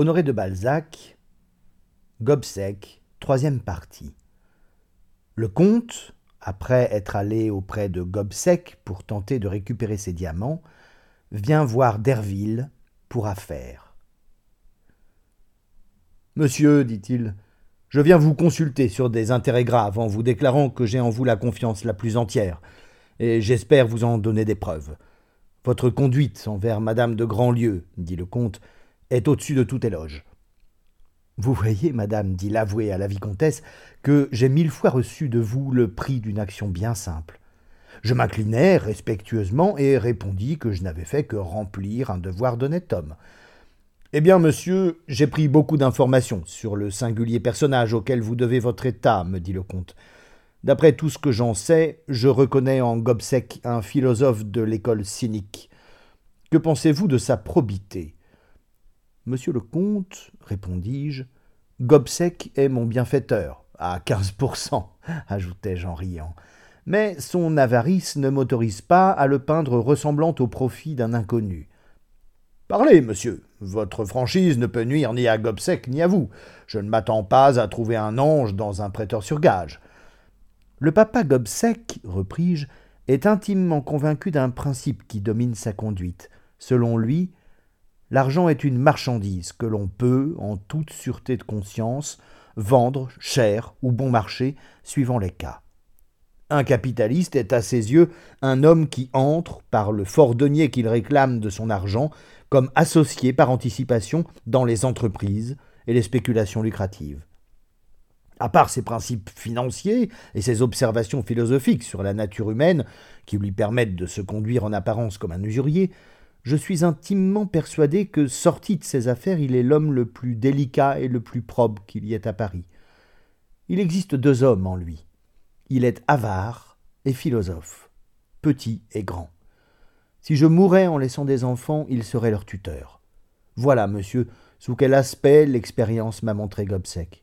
Honoré de Balzac, Gobseck, troisième partie. Le comte, après être allé auprès de Gobseck pour tenter de récupérer ses diamants, vient voir Derville pour affaire. Monsieur, dit-il, je viens vous consulter sur des intérêts graves en vous déclarant que j'ai en vous la confiance la plus entière, et j'espère vous en donner des preuves. Votre conduite envers madame de Grandlieu, dit le comte, est au-dessus de tout éloge. Vous voyez, madame, dit l'avoué à la vicomtesse, que j'ai mille fois reçu de vous le prix d'une action bien simple. Je m'inclinai respectueusement et répondis que je n'avais fait que remplir un devoir d'honnête homme. Eh bien, monsieur, j'ai pris beaucoup d'informations sur le singulier personnage auquel vous devez votre état, me dit le comte. D'après tout ce que j'en sais, je reconnais en Gobseck un philosophe de l'école cynique. Que pensez-vous de sa probité? Monsieur le comte, répondis-je, Gobseck est mon bienfaiteur, à quinze pour cent, ajoutai-je en riant. Mais son avarice ne m'autorise pas à le peindre ressemblant au profit d'un inconnu. Parlez, monsieur. Votre franchise ne peut nuire ni à Gobseck ni à vous. Je ne m'attends pas à trouver un ange dans un prêteur sur gage. Le papa Gobseck, repris-je, est intimement convaincu d'un principe qui domine sa conduite. Selon lui, L'argent est une marchandise que l'on peut, en toute sûreté de conscience, vendre cher ou bon marché, suivant les cas. Un capitaliste est à ses yeux un homme qui entre, par le fort denier qu'il réclame de son argent, comme associé par anticipation dans les entreprises et les spéculations lucratives. À part ses principes financiers et ses observations philosophiques sur la nature humaine, qui lui permettent de se conduire en apparence comme un usurier, je suis intimement persuadé que, sorti de ses affaires, il est l'homme le plus délicat et le plus probe qu'il y ait à Paris. Il existe deux hommes en lui. Il est avare et philosophe, petit et grand. Si je mourais en laissant des enfants, il serait leur tuteur. Voilà, monsieur, sous quel aspect l'expérience m'a montré Gobseck.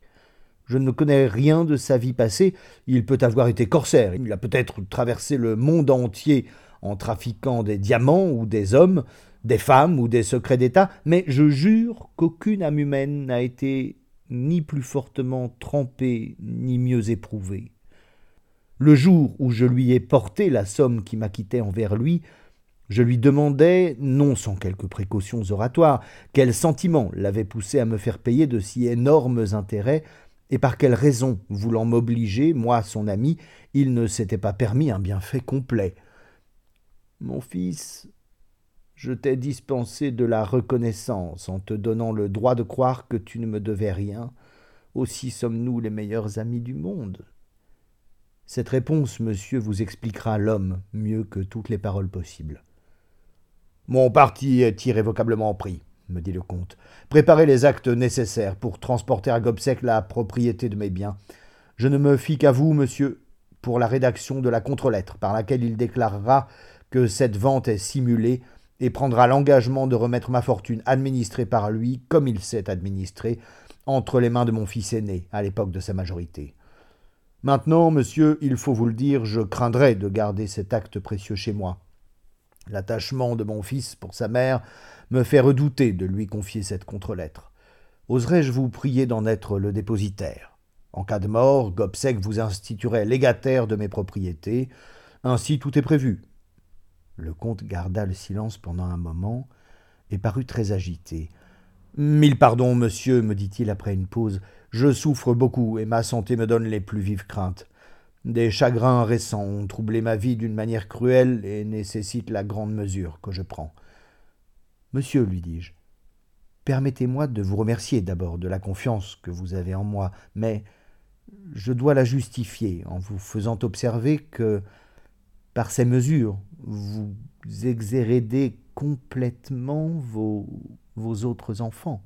Je ne connais rien de sa vie passée. Il peut avoir été corsaire, il a peut-être traversé le monde entier en trafiquant des diamants ou des hommes, des femmes ou des secrets d'État, mais je jure qu'aucune âme humaine n'a été ni plus fortement trempée ni mieux éprouvée. Le jour où je lui ai porté la somme qui m'acquittait envers lui, je lui demandai, non sans quelques précautions oratoires, quel sentiment l'avait poussé à me faire payer de si énormes intérêts, et par quelle raison, voulant m'obliger, moi son ami, il ne s'était pas permis un bienfait complet. Mon fils, je t'ai dispensé de la reconnaissance en te donnant le droit de croire que tu ne me devais rien. Aussi sommes-nous les meilleurs amis du monde. Cette réponse, monsieur, vous expliquera l'homme mieux que toutes les paroles possibles. Mon parti est irrévocablement pris, me dit le comte. Préparez les actes nécessaires pour transporter à Gobseck la propriété de mes biens. Je ne me fie qu'à vous, monsieur, pour la rédaction de la contre-lettre par laquelle il déclarera que cette vente est simulée et prendra l'engagement de remettre ma fortune administrée par lui, comme il s'est administré, entre les mains de mon fils aîné, à l'époque de sa majorité. Maintenant, monsieur, il faut vous le dire, je craindrais de garder cet acte précieux chez moi. L'attachement de mon fils pour sa mère me fait redouter de lui confier cette contre-lettre. Oserais-je vous prier d'en être le dépositaire? En cas de mort, Gobseck vous instituerait légataire de mes propriétés. Ainsi tout est prévu. Le comte garda le silence pendant un moment et parut très agité. Mille pardons, monsieur, me dit-il après une pause. Je souffre beaucoup et ma santé me donne les plus vives craintes. Des chagrins récents ont troublé ma vie d'une manière cruelle et nécessitent la grande mesure que je prends. Monsieur, lui dis-je, permettez-moi de vous remercier d'abord de la confiance que vous avez en moi, mais je dois la justifier en vous faisant observer que par ces mesures, vous exhérédez complètement vos, vos autres enfants.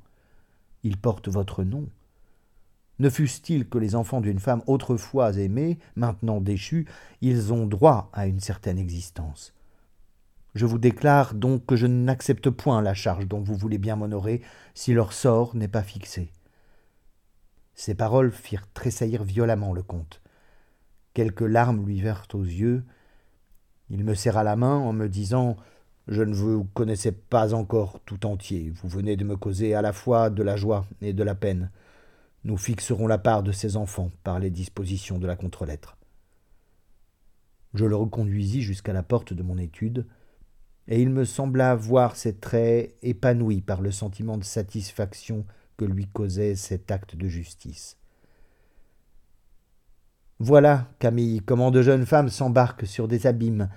Ils portent votre nom. Ne fût-ce-t-il que les enfants d'une femme autrefois aimée, maintenant déchus, ils ont droit à une certaine existence. Je vous déclare donc que je n'accepte point la charge dont vous voulez bien m'honorer si leur sort n'est pas fixé. Ces paroles firent tressaillir violemment le comte. Quelques larmes lui vinrent aux yeux, il me serra la main en me disant Je ne vous connaissais pas encore tout entier. Vous venez de me causer à la fois de la joie et de la peine. Nous fixerons la part de ces enfants par les dispositions de la contre-lettre. Je le reconduisis jusqu'à la porte de mon étude, et il me sembla voir ses traits épanouis par le sentiment de satisfaction que lui causait cet acte de justice. Voilà, Camille, comment de jeunes femmes s'embarquent sur des abîmes.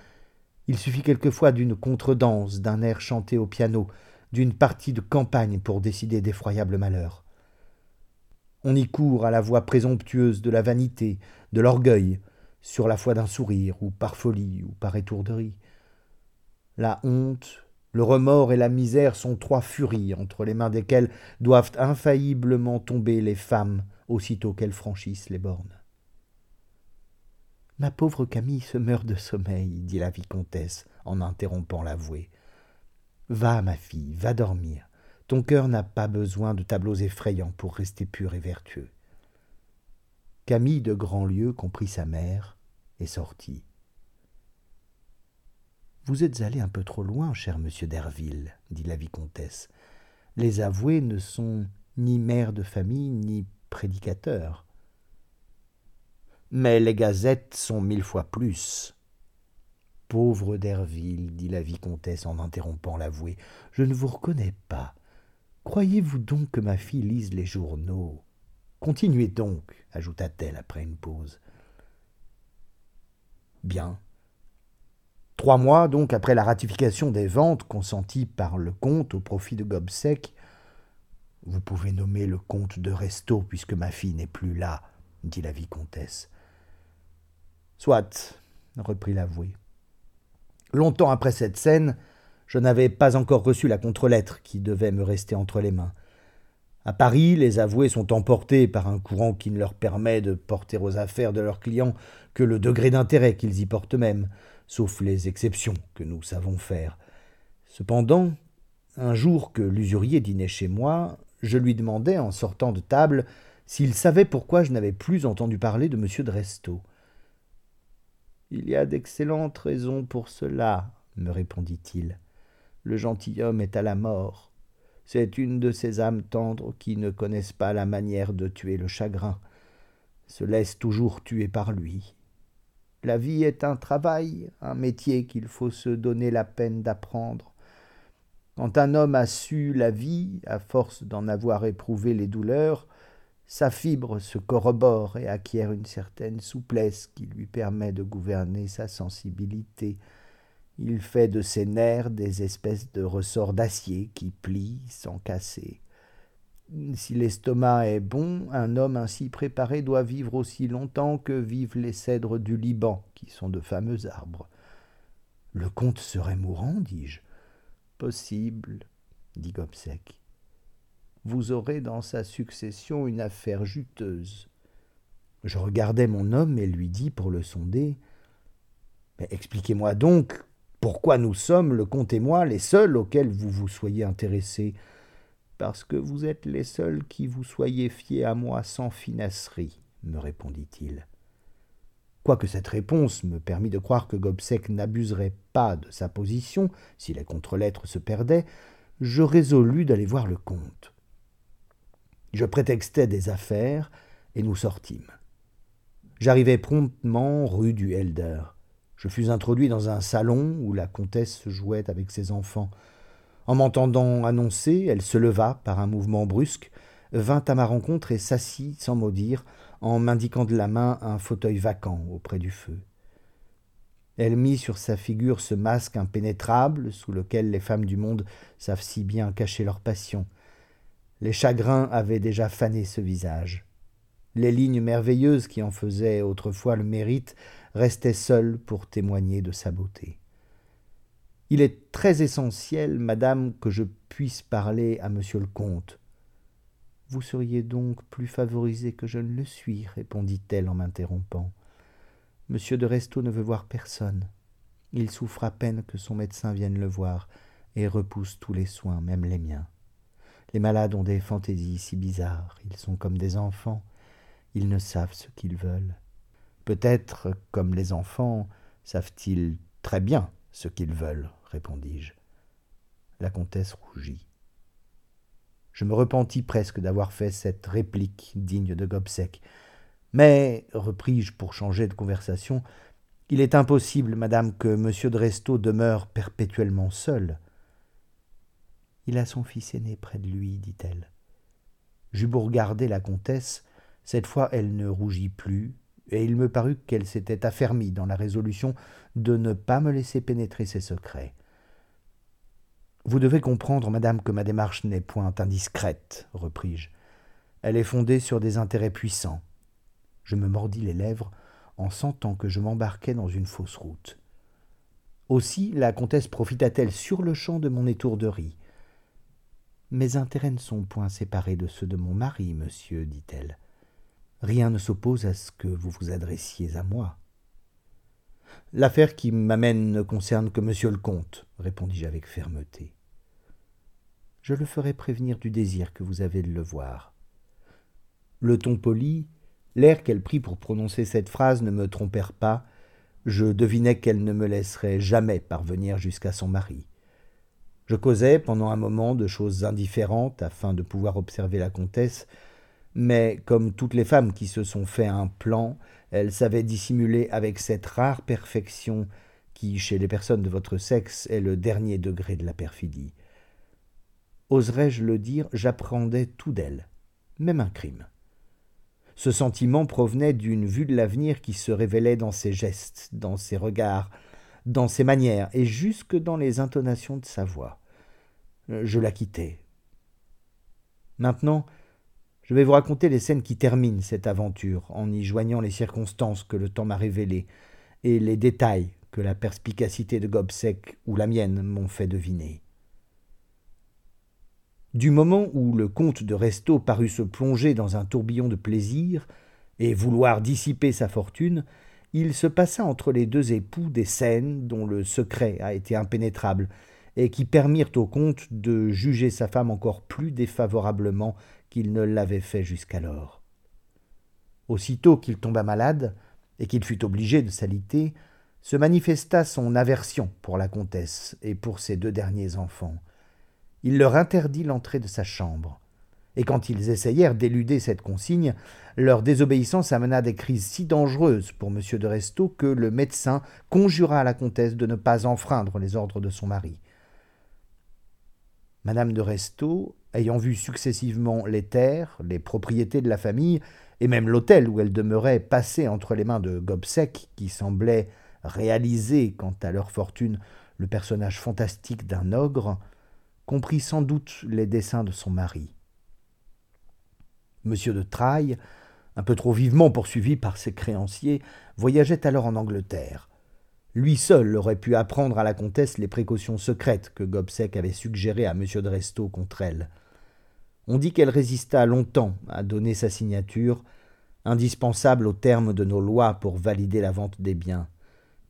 Il suffit quelquefois d'une contredanse, d'un air chanté au piano, d'une partie de campagne pour décider d'effroyables malheurs. On y court à la voix présomptueuse de la vanité, de l'orgueil, sur la foi d'un sourire, ou par folie, ou par étourderie. La honte, le remords et la misère sont trois furies entre les mains desquelles doivent infailliblement tomber les femmes aussitôt qu'elles franchissent les bornes. Ma pauvre Camille se meurt de sommeil, dit la vicomtesse en interrompant l'avoué. Va, ma fille, va dormir. Ton cœur n'a pas besoin de tableaux effrayants pour rester pur et vertueux. Camille de Grandlieu comprit sa mère et sortit. Vous êtes allé un peu trop loin, cher monsieur Derville, dit la vicomtesse. Les avoués ne sont ni mères de famille ni prédicateurs. Mais les gazettes sont mille fois plus. Pauvre Derville, dit la vicomtesse en interrompant l'avoué, je ne vous reconnais pas. Croyez-vous donc que ma fille lise les journaux? Continuez donc, ajouta-t-elle après une pause. Bien. Trois mois donc après la ratification des ventes consenties par le comte au profit de Gobseck, vous pouvez nommer le comte de Resto puisque ma fille n'est plus là, dit la vicomtesse. Soit, reprit l'avoué. Longtemps après cette scène, je n'avais pas encore reçu la contre-lettre qui devait me rester entre les mains. À Paris, les avoués sont emportés par un courant qui ne leur permet de porter aux affaires de leurs clients que le degré d'intérêt qu'ils y portent eux-mêmes, sauf les exceptions que nous savons faire. Cependant, un jour que l'usurier dînait chez moi, je lui demandai, en sortant de table, s'il savait pourquoi je n'avais plus entendu parler de M. de. Il y a d'excellentes raisons pour cela, me répondit-il. Le gentilhomme est à la mort. C'est une de ces âmes tendres qui ne connaissent pas la manière de tuer le chagrin, se laissent toujours tuer par lui. La vie est un travail, un métier qu'il faut se donner la peine d'apprendre. Quand un homme a su la vie, à force d'en avoir éprouvé les douleurs, sa fibre se corrobore et acquiert une certaine souplesse qui lui permet de gouverner sa sensibilité, il fait de ses nerfs des espèces de ressorts d'acier qui plient sans casser. Si l'estomac est bon, un homme ainsi préparé doit vivre aussi longtemps que vivent les cèdres du Liban, qui sont de fameux arbres. Le comte serait mourant, dis-je. Possible, dit Gobseck. Vous aurez dans sa succession une affaire juteuse. Je regardai mon homme et lui dis pour le sonder. Expliquez-moi donc pourquoi nous sommes, le comte et moi, les seuls auxquels vous vous soyez intéressés Parce que vous êtes les seuls qui vous soyez fiés à moi sans finasserie, me répondit-il. Quoique cette réponse me permît de croire que Gobseck n'abuserait pas de sa position si les contre-lettres se perdaient, je résolus d'aller voir le comte. Je prétextai des affaires et nous sortîmes. J'arrivai promptement rue du Helder. Je fus introduit dans un salon où la comtesse se jouait avec ses enfants. En m'entendant annoncer, elle se leva par un mouvement brusque, vint à ma rencontre et s'assit sans mot dire, en m'indiquant de la main un fauteuil vacant auprès du feu. Elle mit sur sa figure ce masque impénétrable sous lequel les femmes du monde savent si bien cacher leur passion. Les chagrins avaient déjà fané ce visage. Les lignes merveilleuses qui en faisaient autrefois le mérite restait seul pour témoigner de sa beauté. Il est très essentiel, madame, que je puisse parler à monsieur le comte. Vous seriez donc plus favorisé que je ne le suis, répondit-elle en m'interrompant. Monsieur de Restaud ne veut voir personne. Il souffre à peine que son médecin vienne le voir, et repousse tous les soins, même les miens. Les malades ont des fantaisies si bizarres, ils sont comme des enfants, ils ne savent ce qu'ils veulent. Peut-être, comme les enfants, savent-ils très bien ce qu'ils veulent, répondis-je. La comtesse rougit. Je me repentis presque d'avoir fait cette réplique digne de Gobseck. Mais, repris-je pour changer de conversation, il est impossible, madame, que M. de Restaud demeure perpétuellement seul. Il a son fils aîné près de lui, dit-elle. J'eus beau regarder la comtesse, cette fois elle ne rougit plus, et il me parut qu'elle s'était affermie dans la résolution de ne pas me laisser pénétrer ses secrets. Vous devez comprendre, madame, que ma démarche n'est point indiscrète, repris-je. Elle est fondée sur des intérêts puissants. Je me mordis les lèvres en sentant que je m'embarquais dans une fausse route. Aussi la comtesse profita-t-elle sur le champ de mon étourderie. Mes intérêts ne sont point séparés de ceux de mon mari, monsieur, dit-elle. Rien ne s'oppose à ce que vous vous adressiez à moi. L'affaire qui m'amène ne concerne que monsieur le comte, répondis-je avec fermeté. Je le ferai prévenir du désir que vous avez de le voir. Le ton poli, l'air qu'elle prit pour prononcer cette phrase ne me trompèrent pas. Je devinais qu'elle ne me laisserait jamais parvenir jusqu'à son mari. Je causais pendant un moment de choses indifférentes afin de pouvoir observer la comtesse, mais comme toutes les femmes qui se sont fait un plan, elle savait dissimuler avec cette rare perfection qui, chez les personnes de votre sexe, est le dernier degré de la perfidie. Oserais-je le dire, j'appréhendais tout d'elle, même un crime. Ce sentiment provenait d'une vue de l'avenir qui se révélait dans ses gestes, dans ses regards, dans ses manières et jusque dans les intonations de sa voix. Je la quittai. Maintenant, je vais vous raconter les scènes qui terminent cette aventure, en y joignant les circonstances que le temps m'a révélées et les détails que la perspicacité de Gobseck ou la mienne m'ont fait deviner. Du moment où le comte de Restaud parut se plonger dans un tourbillon de plaisir et vouloir dissiper sa fortune, il se passa entre les deux époux des scènes dont le secret a été impénétrable et qui permirent au comte de juger sa femme encore plus défavorablement qu'il ne l'avait fait jusqu'alors. Aussitôt qu'il tomba malade, et qu'il fut obligé de s'aliter, se manifesta son aversion pour la comtesse et pour ses deux derniers enfants. Il leur interdit l'entrée de sa chambre. Et quand ils essayèrent d'éluder cette consigne, leur désobéissance amena des crises si dangereuses pour M. de Restaud que le médecin conjura la comtesse de ne pas enfreindre les ordres de son mari. Madame de Restaud, ayant vu successivement les terres, les propriétés de la famille, et même l'hôtel où elle demeurait passer entre les mains de Gobseck, qui semblait réaliser, quant à leur fortune, le personnage fantastique d'un ogre, comprit sans doute les desseins de son mari. Monsieur de Trailles, un peu trop vivement poursuivi par ses créanciers, voyageait alors en Angleterre. Lui seul aurait pu apprendre à la comtesse les précautions secrètes que Gobseck avait suggérées à M. de Restaud contre elle. On dit qu'elle résista longtemps à donner sa signature, indispensable au terme de nos lois pour valider la vente des biens,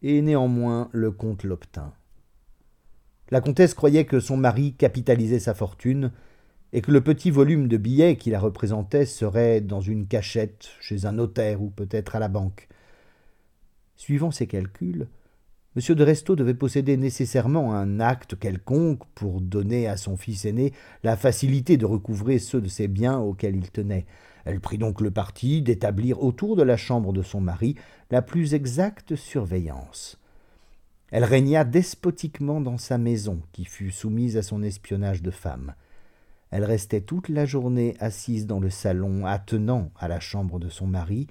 et néanmoins le comte l'obtint. La comtesse croyait que son mari capitalisait sa fortune, et que le petit volume de billets qui la représentait serait dans une cachette chez un notaire ou peut-être à la banque. Suivant ses calculs, M. de Restaud devait posséder nécessairement un acte quelconque pour donner à son fils aîné la facilité de recouvrer ceux de ses biens auxquels il tenait. Elle prit donc le parti d'établir autour de la chambre de son mari la plus exacte surveillance. Elle régna despotiquement dans sa maison, qui fut soumise à son espionnage de femme. Elle restait toute la journée assise dans le salon, attenant à la chambre de son mari,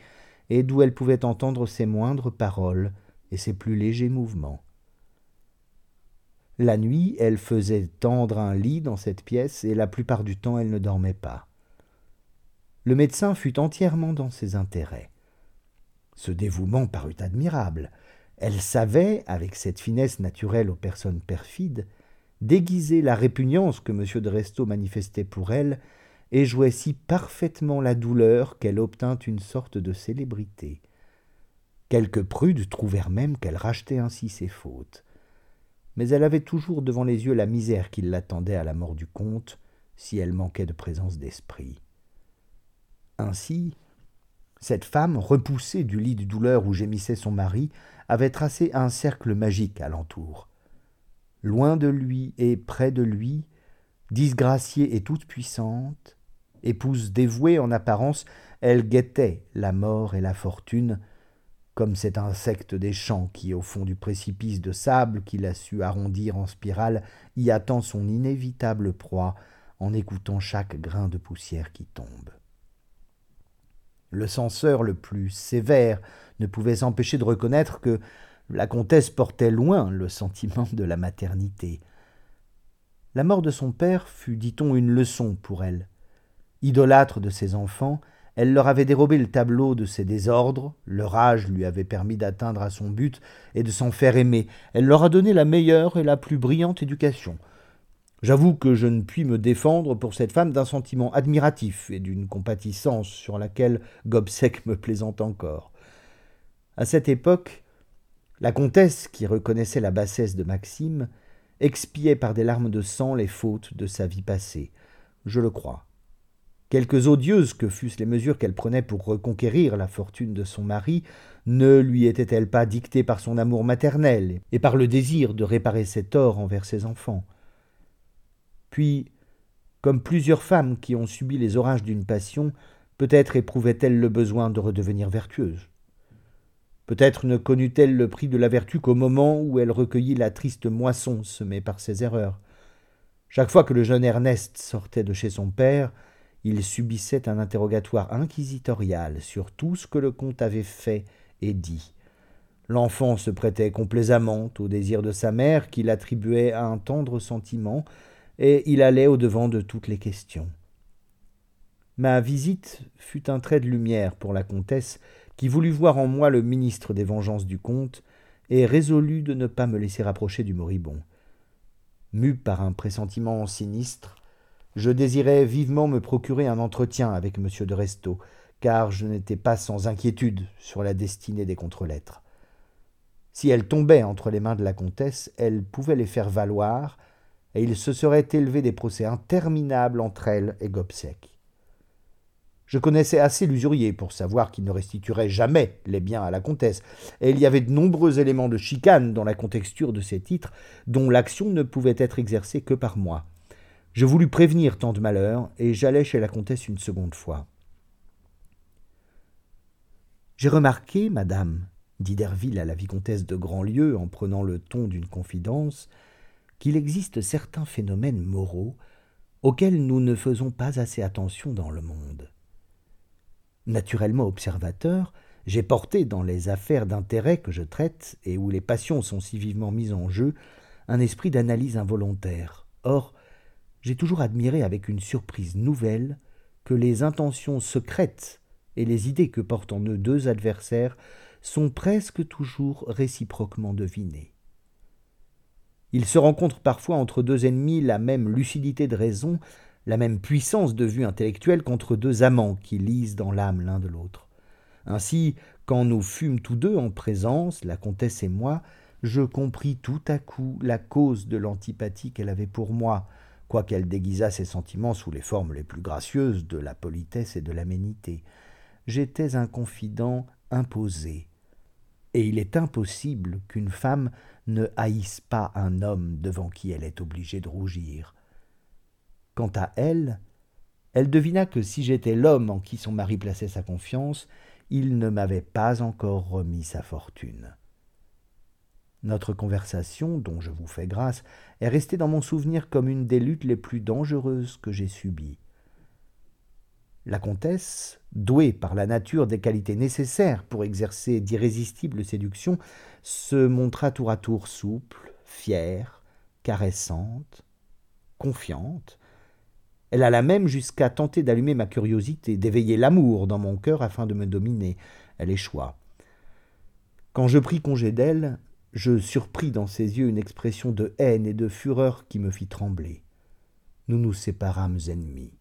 et d'où elle pouvait entendre ses moindres paroles, et ses plus légers mouvements. La nuit, elle faisait tendre un lit dans cette pièce, et la plupart du temps elle ne dormait pas. Le médecin fut entièrement dans ses intérêts. Ce dévouement parut admirable. Elle savait, avec cette finesse naturelle aux personnes perfides, déguiser la répugnance que M. de Restaud manifestait pour elle, et jouait si parfaitement la douleur qu'elle obtint une sorte de célébrité. Quelques prudes trouvèrent même qu'elle rachetait ainsi ses fautes. Mais elle avait toujours devant les yeux la misère qui l'attendait à la mort du comte, si elle manquait de présence d'esprit. Ainsi, cette femme, repoussée du lit de douleur où gémissait son mari, avait tracé un cercle magique alentour. loin de lui et près de lui, disgraciée et toute-puissante, épouse dévouée en apparence, elle guettait la mort et la fortune, comme cet insecte des champs qui, au fond du précipice de sable qu'il a su arrondir en spirale, y attend son inévitable proie en écoutant chaque grain de poussière qui tombe. Le censeur le plus sévère ne pouvait s'empêcher de reconnaître que la comtesse portait loin le sentiment de la maternité. La mort de son père fut, dit-on, une leçon pour elle. Idolâtre de ses enfants, elle leur avait dérobé le tableau de ses désordres, leur âge lui avait permis d'atteindre à son but et de s'en faire aimer, elle leur a donné la meilleure et la plus brillante éducation. J'avoue que je ne puis me défendre pour cette femme d'un sentiment admiratif et d'une compatissance sur laquelle Gobseck me plaisante encore. À cette époque, la comtesse, qui reconnaissait la bassesse de Maxime, expiait par des larmes de sang les fautes de sa vie passée. Je le crois. Quelques odieuses que fussent les mesures qu'elle prenait pour reconquérir la fortune de son mari, ne lui étaient-elles pas dictées par son amour maternel et par le désir de réparer ses torts envers ses enfants? Puis, comme plusieurs femmes qui ont subi les orages d'une passion, peut-être éprouvait-elle le besoin de redevenir vertueuse. Peut-être ne connut-elle le prix de la vertu qu'au moment où elle recueillit la triste moisson semée par ses erreurs? Chaque fois que le jeune Ernest sortait de chez son père, il subissait un interrogatoire inquisitorial sur tout ce que le comte avait fait et dit. L'enfant se prêtait complaisamment au désir de sa mère, qu'il attribuait à un tendre sentiment, et il allait au-devant de toutes les questions. Ma visite fut un trait de lumière pour la comtesse, qui voulut voir en moi le ministre des vengeances du comte, et résolut de ne pas me laisser approcher du moribond. Mu par un pressentiment sinistre, je désirais vivement me procurer un entretien avec M. de Restaud, car je n'étais pas sans inquiétude sur la destinée des contre-lettres. Si elles tombaient entre les mains de la comtesse, elle pouvait les faire valoir, et il se serait élevé des procès interminables entre elle et Gobseck. Je connaissais assez l'usurier pour savoir qu'il ne restituerait jamais les biens à la comtesse, et il y avait de nombreux éléments de chicane dans la contexture de ces titres, dont l'action ne pouvait être exercée que par moi. Je voulus prévenir tant de malheurs, et j'allai chez la comtesse une seconde fois. J'ai remarqué, madame, dit Derville à la vicomtesse de Grandlieu en prenant le ton d'une confidence, qu'il existe certains phénomènes moraux auxquels nous ne faisons pas assez attention dans le monde. Naturellement observateur, j'ai porté dans les affaires d'intérêt que je traite et où les passions sont si vivement mises en jeu un esprit d'analyse involontaire. Or, j'ai toujours admiré avec une surprise nouvelle que les intentions secrètes et les idées que portent en eux deux adversaires sont presque toujours réciproquement devinées. Il se rencontre parfois entre deux ennemis la même lucidité de raison, la même puissance de vue intellectuelle qu'entre deux amants qui lisent dans l'âme l'un de l'autre. Ainsi, quand nous fûmes tous deux en présence, la comtesse et moi, je compris tout à coup la cause de l'antipathie qu'elle avait pour moi, quoiqu'elle déguisât ses sentiments sous les formes les plus gracieuses de la politesse et de l'aménité. J'étais un confident imposé, et il est impossible qu'une femme ne haïsse pas un homme devant qui elle est obligée de rougir. Quant à elle, elle devina que si j'étais l'homme en qui son mari plaçait sa confiance, il ne m'avait pas encore remis sa fortune. Notre conversation, dont je vous fais grâce, est restée dans mon souvenir comme une des luttes les plus dangereuses que j'ai subies. La comtesse, douée par la nature des qualités nécessaires pour exercer d'irrésistibles séductions, se montra tour à tour souple, fière, caressante, confiante. Elle alla même jusqu'à tenter d'allumer ma curiosité, d'éveiller l'amour dans mon cœur afin de me dominer. Elle échoua. Quand je pris congé d'elle, je surpris dans ses yeux une expression de haine et de fureur qui me fit trembler. Nous nous séparâmes ennemis.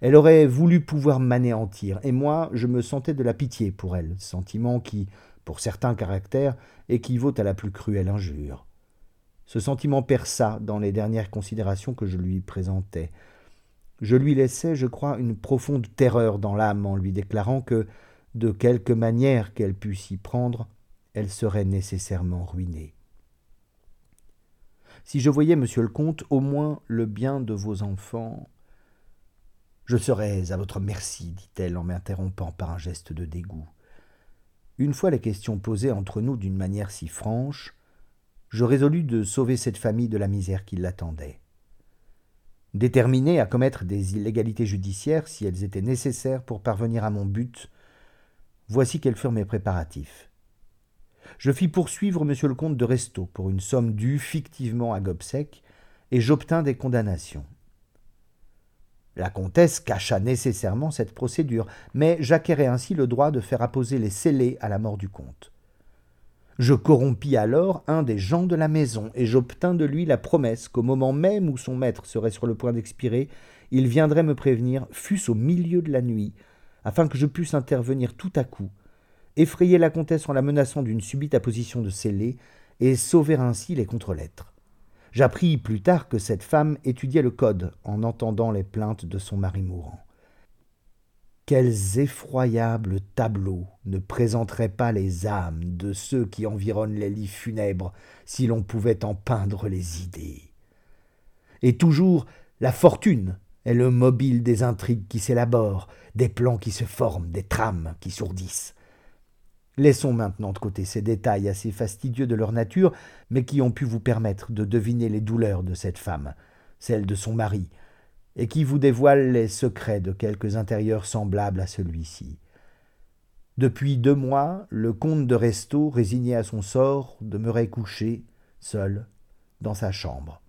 Elle aurait voulu pouvoir m'anéantir, et moi je me sentais de la pitié pour elle, sentiment qui, pour certains caractères, équivaut à la plus cruelle injure. Ce sentiment perça dans les dernières considérations que je lui présentais. Je lui laissais, je crois, une profonde terreur dans l'âme en lui déclarant que, de quelque manière qu'elle pût s'y prendre, elle serait nécessairement ruinée. Si je voyais, monsieur le comte, au moins le bien de vos enfants. Je serais à votre merci, dit-elle en m'interrompant par un geste de dégoût. Une fois les questions posées entre nous d'une manière si franche, je résolus de sauver cette famille de la misère qui l'attendait. Déterminé à commettre des illégalités judiciaires si elles étaient nécessaires pour parvenir à mon but, voici quels furent mes préparatifs. Je fis poursuivre monsieur le comte de Restaud pour une somme due fictivement à Gobseck, et j'obtins des condamnations. La comtesse cacha nécessairement cette procédure, mais j'acquérais ainsi le droit de faire apposer les scellés à la mort du comte. Je corrompis alors un des gens de la maison, et j'obtins de lui la promesse qu'au moment même où son maître serait sur le point d'expirer, il viendrait me prévenir, fût-ce au milieu de la nuit, afin que je pusse intervenir tout à coup, effrayer la comtesse en la menaçant d'une subite apposition de scellés, et sauver ainsi les contre-lettres. J'appris plus tard que cette femme étudiait le code en entendant les plaintes de son mari mourant. Quels effroyables tableaux ne présenteraient pas les âmes de ceux qui environnent les lits funèbres si l'on pouvait en peindre les idées Et toujours, la fortune est le mobile des intrigues qui s'élaborent, des plans qui se forment, des trames qui sourdissent. Laissons maintenant de côté ces détails assez fastidieux de leur nature, mais qui ont pu vous permettre de deviner les douleurs de cette femme, celles de son mari, et qui vous dévoile les secrets de quelques intérieurs semblables à celui-ci. Depuis deux mois, le comte de Restaud, résigné à son sort, demeurait couché, seul, dans sa chambre.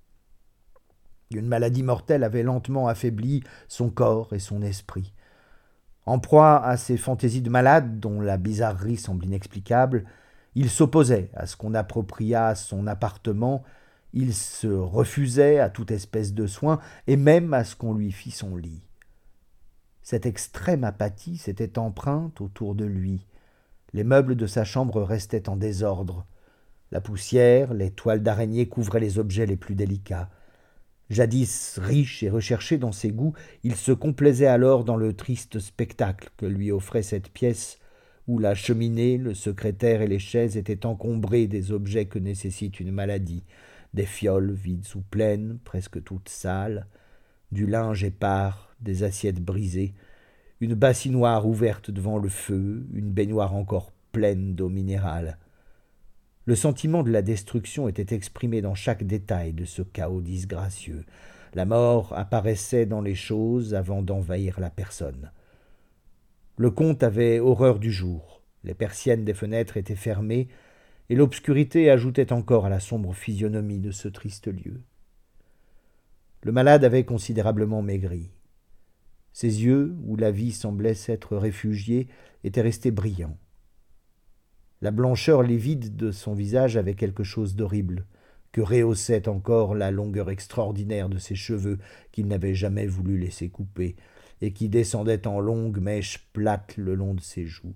Une maladie mortelle avait lentement affaibli son corps et son esprit. En proie à ces fantaisies de malade, dont la bizarrerie semble inexplicable, il s'opposait à ce qu'on appropriât son appartement il se refusait à toute espèce de soin, et même à ce qu'on lui fît son lit. Cette extrême apathie s'était empreinte autour de lui. Les meubles de sa chambre restaient en désordre. La poussière, les toiles d'araignée couvraient les objets les plus délicats. Jadis riche et recherché dans ses goûts, il se complaisait alors dans le triste spectacle que lui offrait cette pièce où la cheminée, le secrétaire et les chaises étaient encombrés des objets que nécessite une maladie, des fioles vides ou pleines, presque toutes sales, du linge épars, des assiettes brisées, une bassinoire ouverte devant le feu, une baignoire encore pleine d'eau minérale. Le sentiment de la destruction était exprimé dans chaque détail de ce chaos disgracieux. La mort apparaissait dans les choses avant d'envahir la personne. Le comte avait horreur du jour. Les persiennes des fenêtres étaient fermées, et l'obscurité ajoutait encore à la sombre physionomie de ce triste lieu. Le malade avait considérablement maigri. Ses yeux, où la vie semblait s'être réfugiée, étaient restés brillants. La blancheur livide de son visage avait quelque chose d'horrible, que rehaussait encore la longueur extraordinaire de ses cheveux qu'il n'avait jamais voulu laisser couper, et qui descendaient en longues mèches plates le long de ses joues.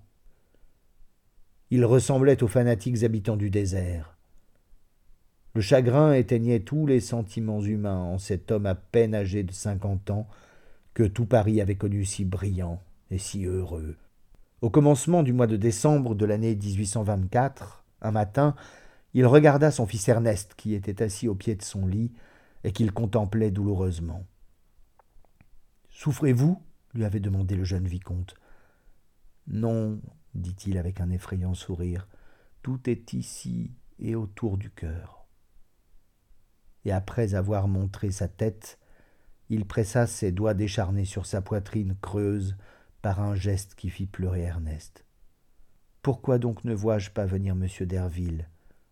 Il ressemblait aux fanatiques habitants du désert. Le chagrin éteignait tous les sentiments humains en cet homme à peine âgé de cinquante ans, que tout Paris avait connu si brillant et si heureux. Au commencement du mois de décembre de l'année 1824, un matin, il regarda son fils Ernest, qui était assis au pied de son lit et qu'il contemplait douloureusement. Souffrez-vous? lui avait demandé le jeune vicomte. Non, dit-il avec un effrayant sourire, tout est ici et autour du cœur. Et après avoir montré sa tête, il pressa ses doigts décharnés sur sa poitrine creuse par un geste qui fit pleurer Ernest. Pourquoi donc ne vois-je pas venir monsieur Derville?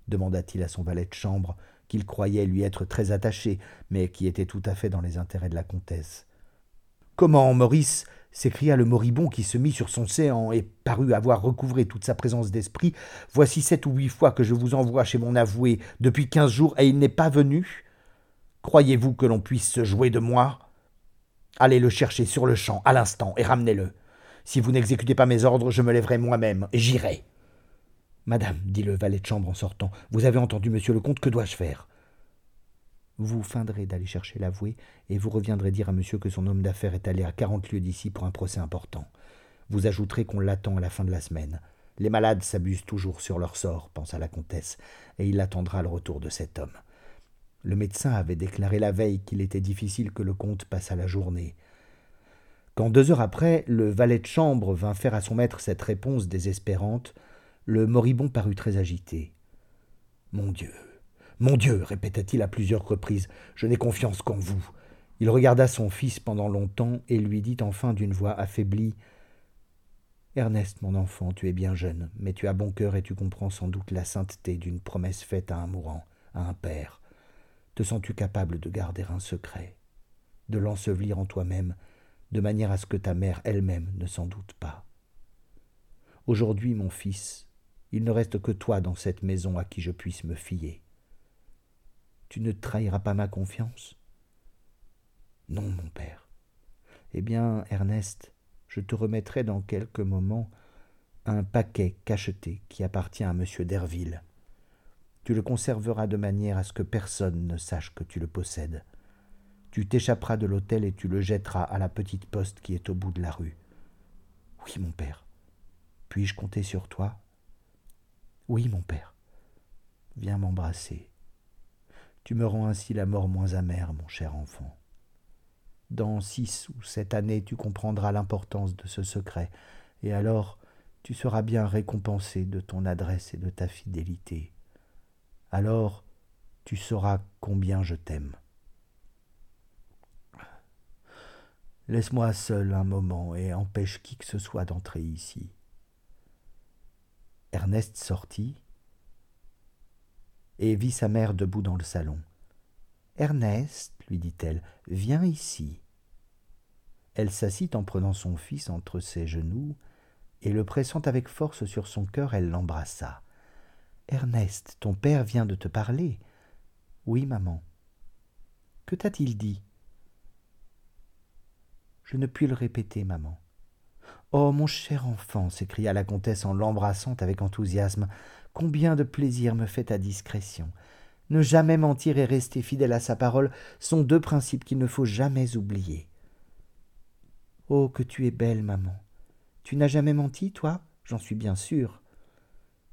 demanda-t-il à son valet de chambre, qu'il croyait lui être très attaché, mais qui était tout à fait dans les intérêts de la comtesse. Comment, Maurice? s'écria le moribond qui se mit sur son séant et parut avoir recouvré toute sa présence d'esprit. Voici sept ou huit fois que je vous envoie chez mon avoué depuis quinze jours et il n'est pas venu. Croyez-vous que l'on puisse se jouer de moi? Allez le chercher sur le champ, à l'instant, et ramenez-le. Si vous n'exécutez pas mes ordres, je me lèverai moi-même, et j'irai. Madame, dit le valet de chambre en sortant, vous avez entendu monsieur le comte, que dois-je faire? Vous feindrez d'aller chercher l'avoué, et vous reviendrez dire à monsieur que son homme d'affaires est allé à quarante lieues d'ici pour un procès important. Vous ajouterez qu'on l'attend à la fin de la semaine. Les malades s'abusent toujours sur leur sort, pensa la comtesse, et il attendra le retour de cet homme. Le médecin avait déclaré la veille qu'il était difficile que le comte passât la journée. Quand deux heures après, le valet de chambre vint faire à son maître cette réponse désespérante, le moribond parut très agité. Mon Dieu, mon Dieu, répéta-t-il à plusieurs reprises, je n'ai confiance qu'en vous. Il regarda son fils pendant longtemps et lui dit enfin d'une voix affaiblie Ernest, mon enfant, tu es bien jeune, mais tu as bon cœur et tu comprends sans doute la sainteté d'une promesse faite à un mourant, à un père. Te sens-tu capable de garder un secret, de l'ensevelir en toi-même, de manière à ce que ta mère elle-même ne s'en doute pas? Aujourd'hui, mon fils, il ne reste que toi dans cette maison à qui je puisse me fier. Tu ne trahiras pas ma confiance? Non, mon père. Eh bien, Ernest, je te remettrai dans quelques moments un paquet cacheté qui appartient à M. Derville. Tu le conserveras de manière à ce que personne ne sache que tu le possèdes. Tu t'échapperas de l'hôtel et tu le jetteras à la petite poste qui est au bout de la rue. Oui, mon père. Puis-je compter sur toi? Oui, mon père. Viens m'embrasser. Tu me rends ainsi la mort moins amère, mon cher enfant. Dans six ou sept années, tu comprendras l'importance de ce secret, et alors tu seras bien récompensé de ton adresse et de ta fidélité alors tu sauras combien je t'aime. Laisse-moi seul un moment et empêche qui que ce soit d'entrer ici. Ernest sortit et vit sa mère debout dans le salon. Ernest, lui dit-elle, viens ici. Elle s'assit en prenant son fils entre ses genoux, et le pressant avec force sur son cœur, elle l'embrassa. Ernest, ton père vient de te parler. Oui, maman. Que t'a-t-il dit? Je ne puis le répéter, maman. Oh, mon cher enfant, s'écria la comtesse en l'embrassant avec enthousiasme, combien de plaisir me fait ta discrétion. Ne jamais mentir et rester fidèle à sa parole sont deux principes qu'il ne faut jamais oublier. Oh, que tu es belle, maman. Tu n'as jamais menti, toi? J'en suis bien sûr.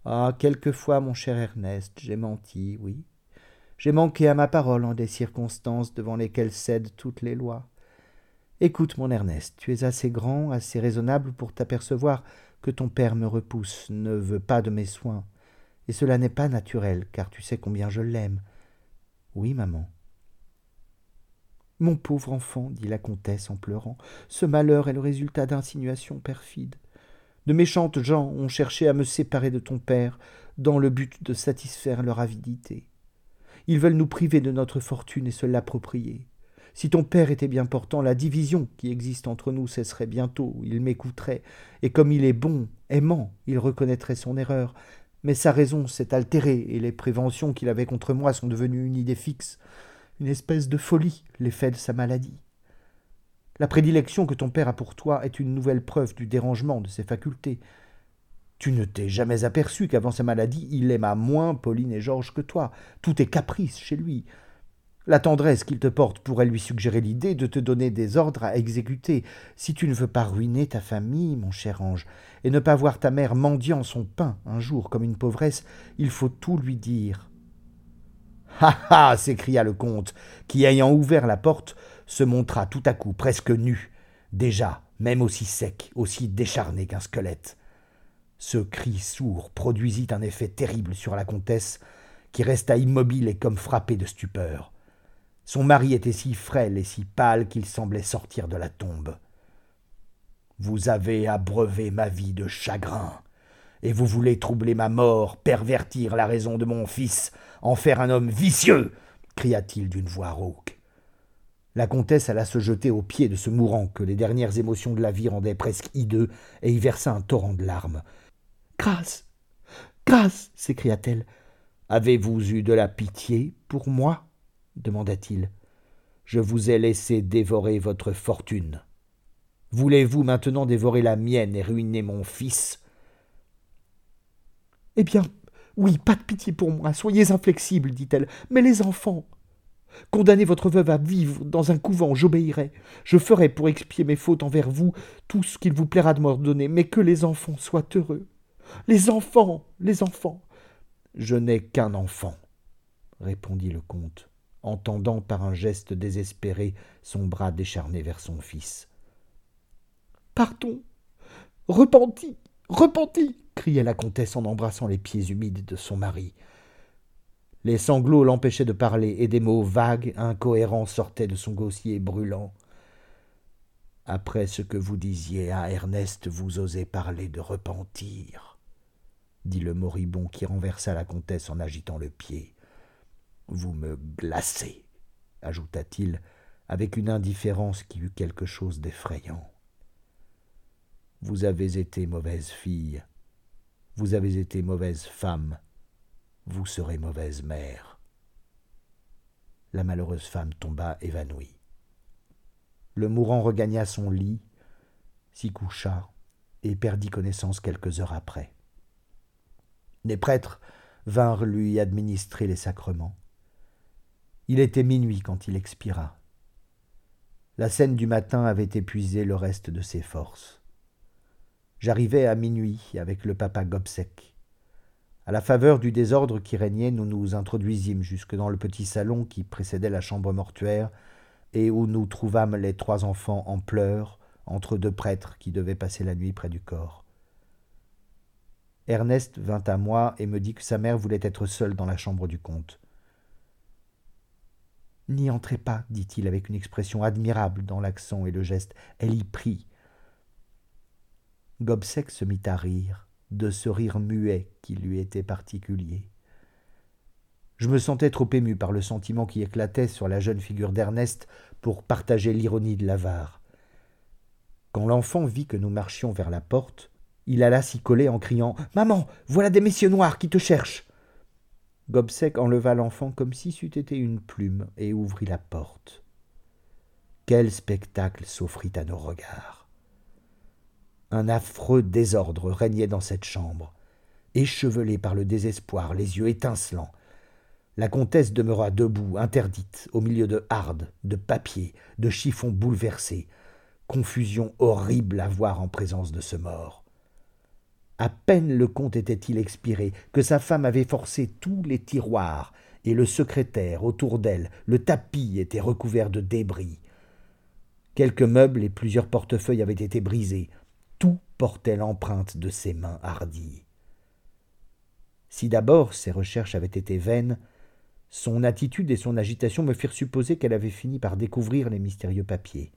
Ah, quelquefois, mon cher Ernest, j'ai menti, oui. J'ai manqué à ma parole en des circonstances devant lesquelles cèdent toutes les lois. Écoute, mon Ernest, tu es assez grand, assez raisonnable pour t'apercevoir que ton père me repousse, ne veut pas de mes soins. Et cela n'est pas naturel, car tu sais combien je l'aime. Oui, maman. Mon pauvre enfant, dit la comtesse en pleurant, ce malheur est le résultat d'insinuations perfides. De méchantes gens ont cherché à me séparer de ton père dans le but de satisfaire leur avidité. Ils veulent nous priver de notre fortune et se l'approprier. Si ton père était bien portant, la division qui existe entre nous cesserait bientôt, il m'écouterait, et comme il est bon, aimant, il reconnaîtrait son erreur. Mais sa raison s'est altérée, et les préventions qu'il avait contre moi sont devenues une idée fixe, une espèce de folie, l'effet de sa maladie. La prédilection que ton père a pour toi est une nouvelle preuve du dérangement de ses facultés. Tu ne t'es jamais aperçu qu'avant sa maladie, il aima moins Pauline et Georges que toi. Tout est caprice chez lui. La tendresse qu'il te porte pourrait lui suggérer l'idée de te donner des ordres à exécuter. Si tu ne veux pas ruiner ta famille, mon cher ange, et ne pas voir ta mère mendiant son pain un jour comme une pauvresse, il faut tout lui dire. Ha ha s'écria le comte, qui, ayant ouvert la porte, se montra tout à coup presque nu, déjà, même aussi sec, aussi décharné qu'un squelette. Ce cri sourd produisit un effet terrible sur la comtesse, qui resta immobile et comme frappée de stupeur. Son mari était si frêle et si pâle qu'il semblait sortir de la tombe. Vous avez abreuvé ma vie de chagrin, et vous voulez troubler ma mort, pervertir la raison de mon fils, en faire un homme vicieux cria-t-il d'une voix rauque. La comtesse alla se jeter aux pieds de ce mourant que les dernières émotions de la vie rendaient presque hideux, et y versa un torrent de larmes. Grâce Grâce s'écria-t-elle. Avez-vous eu de la pitié pour moi? demanda-t-il. Je vous ai laissé dévorer votre fortune. Voulez-vous maintenant dévorer la mienne et ruiner mon fils Eh bien, oui, pas de pitié pour moi, soyez inflexible, dit-elle. Mais les enfants Condamnez votre veuve à vivre dans un couvent, j'obéirai. Je ferai pour expier mes fautes envers vous tout ce qu'il vous plaira de m'ordonner, mais que les enfants soient heureux. Les enfants, les enfants. Je n'ai qu'un enfant, répondit le comte, en tendant par un geste désespéré son bras décharné vers son fils. Pardon. Repenti. Repenti. criait la comtesse en embrassant les pieds humides de son mari. Les sanglots l'empêchaient de parler, et des mots vagues, incohérents sortaient de son gosier brûlant. Après ce que vous disiez à Ernest, vous osez parler de repentir, dit le moribond qui renversa la comtesse en agitant le pied. Vous me glacez, ajouta-t-il avec une indifférence qui eut quelque chose d'effrayant. Vous avez été mauvaise fille, vous avez été mauvaise femme, vous serez mauvaise mère. La malheureuse femme tomba évanouie. Le mourant regagna son lit, s'y coucha et perdit connaissance quelques heures après. Les prêtres vinrent lui administrer les sacrements. Il était minuit quand il expira. La scène du matin avait épuisé le reste de ses forces. J'arrivai à minuit avec le papa Gobseck. À la faveur du désordre qui régnait, nous nous introduisîmes jusque dans le petit salon qui précédait la chambre mortuaire, et où nous trouvâmes les trois enfants en pleurs, entre deux prêtres qui devaient passer la nuit près du corps. Ernest vint à moi et me dit que sa mère voulait être seule dans la chambre du comte. N'y entrez pas, dit-il avec une expression admirable dans l'accent et le geste. Elle y prie. Gobseck se mit à rire de ce rire muet qui lui était particulier. Je me sentais trop ému par le sentiment qui éclatait sur la jeune figure d'Ernest pour partager l'ironie de l'avare. Quand l'enfant vit que nous marchions vers la porte, il alla s'y coller en criant Maman, voilà des messieurs noirs qui te cherchent. Gobseck enleva l'enfant comme si c'eût été une plume et ouvrit la porte. Quel spectacle s'offrit à nos regards un affreux désordre régnait dans cette chambre. Échevelée par le désespoir, les yeux étincelants, la comtesse demeura debout, interdite, au milieu de hardes, de papiers, de chiffons bouleversés, confusion horrible à voir en présence de ce mort. À peine le comte était-il expiré que sa femme avait forcé tous les tiroirs, et le secrétaire autour d'elle, le tapis était recouvert de débris. Quelques meubles et plusieurs portefeuilles avaient été brisés, portait l'empreinte de ses mains hardies. Si d'abord ses recherches avaient été vaines, son attitude et son agitation me firent supposer qu'elle avait fini par découvrir les mystérieux papiers.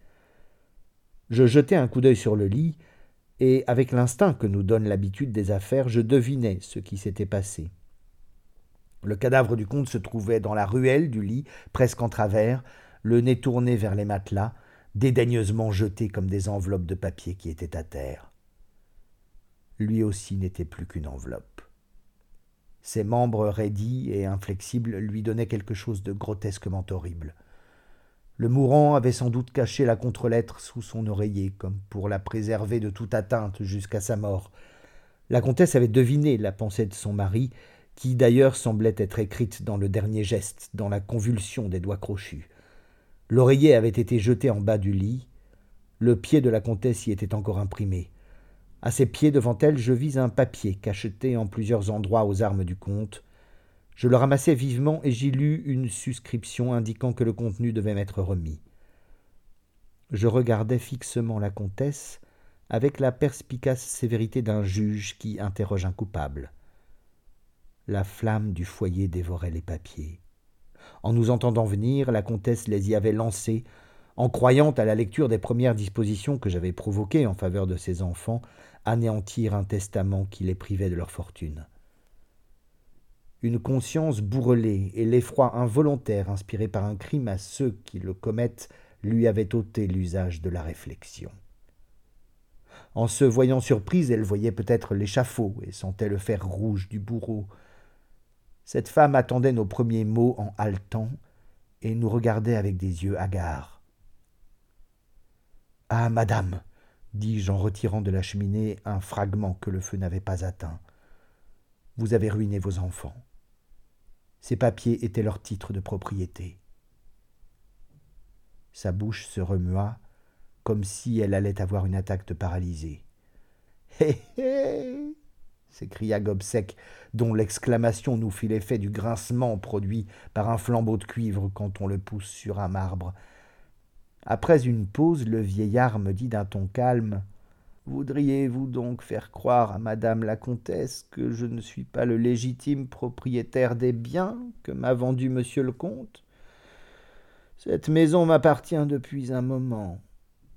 Je jetai un coup d'œil sur le lit, et avec l'instinct que nous donne l'habitude des affaires, je devinais ce qui s'était passé. Le cadavre du comte se trouvait dans la ruelle du lit, presque en travers, le nez tourné vers les matelas, dédaigneusement jetés comme des enveloppes de papier qui étaient à terre. Lui aussi n'était plus qu'une enveloppe. Ses membres raidis et inflexibles lui donnaient quelque chose de grotesquement horrible. Le mourant avait sans doute caché la contre-lettre sous son oreiller, comme pour la préserver de toute atteinte jusqu'à sa mort. La comtesse avait deviné la pensée de son mari, qui d'ailleurs semblait être écrite dans le dernier geste, dans la convulsion des doigts crochus. L'oreiller avait été jeté en bas du lit. Le pied de la comtesse y était encore imprimé. À ses pieds devant elle, je vis un papier cacheté en plusieurs endroits aux armes du comte. Je le ramassai vivement et j'y lus une suscription indiquant que le contenu devait m'être remis. Je regardais fixement la comtesse avec la perspicace sévérité d'un juge qui interroge un coupable. La flamme du foyer dévorait les papiers. En nous entendant venir, la comtesse les y avait lancés, en croyant à la lecture des premières dispositions que j'avais provoquées en faveur de ses enfants, anéantir un testament qui les privait de leur fortune. Une conscience bourrelée et l'effroi involontaire inspiré par un crime à ceux qui le commettent lui avaient ôté l'usage de la réflexion. En se voyant surprise, elle voyait peut-être l'échafaud et sentait le fer rouge du bourreau, cette femme attendait nos premiers mots en haletant et nous regardait avec des yeux hagards. Ah, madame, dis-je en retirant de la cheminée un fragment que le feu n'avait pas atteint. Vous avez ruiné vos enfants. Ces papiers étaient leur titre de propriété. Sa bouche se remua, comme si elle allait avoir une attaque de paralysée. Hé hé s'écria Gobseck, dont l'exclamation nous fit l'effet du grincement produit par un flambeau de cuivre quand on le pousse sur un marbre. Après une pause, le vieillard me dit d'un ton calme Voudriez-vous donc faire croire à madame la comtesse que je ne suis pas le légitime propriétaire des biens que m'a vendus monsieur le comte? Cette maison m'appartient depuis un moment.